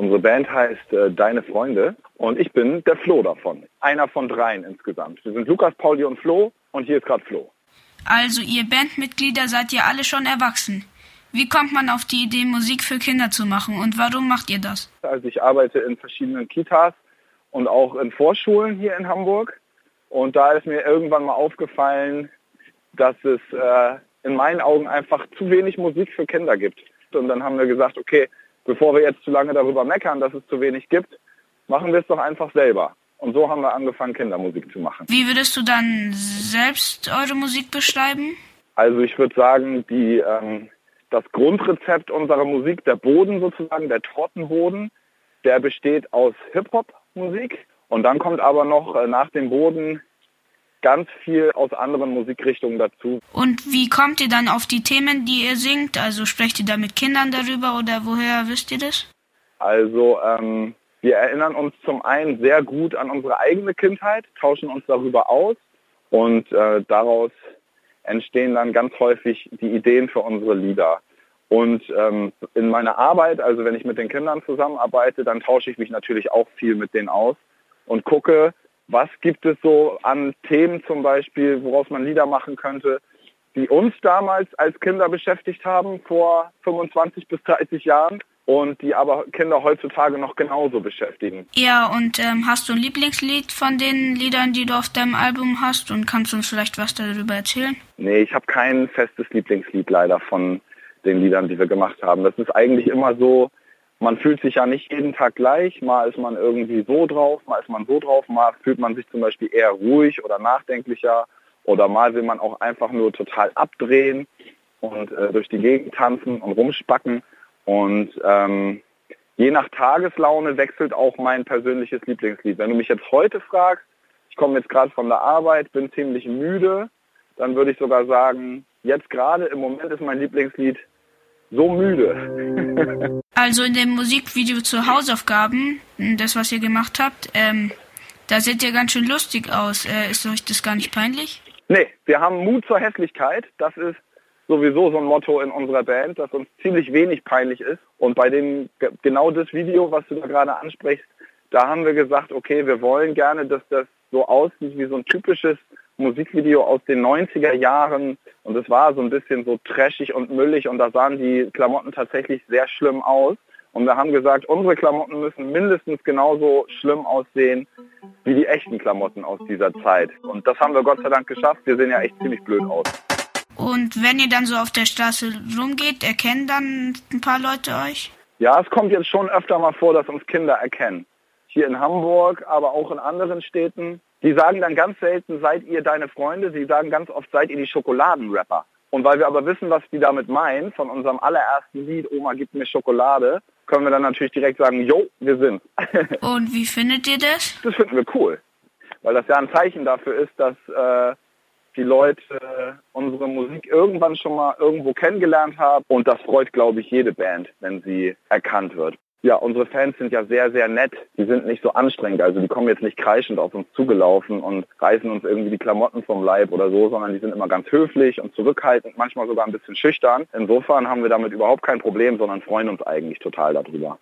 Unsere Band heißt äh, Deine Freunde und ich bin der Flo davon. Einer von dreien insgesamt. Wir sind Lukas, Pauli und Flo und hier ist gerade Flo. Also ihr Bandmitglieder seid ihr alle schon erwachsen. Wie kommt man auf die Idee, Musik für Kinder zu machen und warum macht ihr das? Also ich arbeite in verschiedenen Kitas und auch in Vorschulen hier in Hamburg. Und da ist mir irgendwann mal aufgefallen, dass es äh, in meinen Augen einfach zu wenig Musik für Kinder gibt. Und dann haben wir gesagt, okay, bevor wir jetzt zu lange darüber meckern, dass es zu wenig gibt, machen wir es doch einfach selber. Und so haben wir angefangen, Kindermusik zu machen. Wie würdest du dann selbst eure Musik beschreiben? Also ich würde sagen, die ähm, das Grundrezept unserer Musik, der Boden sozusagen, der Tortenboden, der besteht aus Hip-Hop-Musik und dann kommt aber noch äh, nach dem Boden ganz viel aus anderen Musikrichtungen dazu. Und wie kommt ihr dann auf die Themen, die ihr singt? Also sprecht ihr da mit Kindern darüber oder woher wisst ihr das? Also ähm, wir erinnern uns zum einen sehr gut an unsere eigene Kindheit, tauschen uns darüber aus und äh, daraus entstehen dann ganz häufig die Ideen für unsere Lieder. Und ähm, in meiner Arbeit, also wenn ich mit den Kindern zusammenarbeite, dann tausche ich mich natürlich auch viel mit denen aus und gucke, was gibt es so an Themen zum Beispiel, woraus man Lieder machen könnte, die uns damals als Kinder beschäftigt haben vor 25 bis 30 Jahren und die aber Kinder heutzutage noch genauso beschäftigen. Ja, und ähm, hast du ein Lieblingslied von den Liedern, die du auf deinem Album hast und kannst du uns vielleicht was darüber erzählen? Nee, ich habe kein festes Lieblingslied leider von den Liedern, die wir gemacht haben. Das ist eigentlich immer so, man fühlt sich ja nicht jeden Tag gleich. Mal ist man irgendwie so drauf, mal ist man so drauf, mal fühlt man sich zum Beispiel eher ruhig oder nachdenklicher oder mal will man auch einfach nur total abdrehen und äh, durch die Gegend tanzen und rumspacken. Und ähm, je nach Tageslaune wechselt auch mein persönliches Lieblingslied. Wenn du mich jetzt heute fragst, ich komme jetzt gerade von der Arbeit, bin ziemlich müde, dann würde ich sogar sagen, jetzt gerade im Moment ist mein Lieblingslied so müde. also in dem Musikvideo zu Hausaufgaben, das was ihr gemacht habt, ähm, da seht ihr ganz schön lustig aus. Äh, ist euch das gar nicht peinlich? Nee, wir haben Mut zur Hässlichkeit. Das ist sowieso so ein Motto in unserer Band, das uns ziemlich wenig peinlich ist. Und bei dem genau das Video, was du da gerade ansprichst, da haben wir gesagt, okay, wir wollen gerne, dass das so aussieht wie so ein typisches Musikvideo aus den 90er Jahren und es war so ein bisschen so trashig und müllig und da sahen die Klamotten tatsächlich sehr schlimm aus. Und wir haben gesagt, unsere Klamotten müssen mindestens genauso schlimm aussehen wie die echten Klamotten aus dieser Zeit. Und das haben wir Gott sei Dank geschafft. Wir sehen ja echt ziemlich blöd aus. Und wenn ihr dann so auf der Straße rumgeht, erkennen dann ein paar Leute euch? Ja, es kommt jetzt schon öfter mal vor, dass uns Kinder erkennen. Hier in Hamburg, aber auch in anderen Städten. Die sagen dann ganz selten, seid ihr deine Freunde? Sie sagen ganz oft, seid ihr die Schokoladenrapper? Und weil wir aber wissen, was die damit meinen, von unserem allerersten Lied Oma gibt mir Schokolade, können wir dann natürlich direkt sagen, jo, wir sind. Und wie findet ihr das? Das finden wir cool. Weil das ja ein Zeichen dafür ist, dass äh, die Leute unsere Musik irgendwann schon mal irgendwo kennengelernt haben. Und das freut, glaube ich, jede Band, wenn sie erkannt wird. Ja, unsere Fans sind ja sehr, sehr nett. Die sind nicht so anstrengend. Also die kommen jetzt nicht kreischend auf uns zugelaufen und reißen uns irgendwie die Klamotten vom Leib oder so, sondern die sind immer ganz höflich und zurückhaltend, manchmal sogar ein bisschen schüchtern. Insofern haben wir damit überhaupt kein Problem, sondern freuen uns eigentlich total darüber.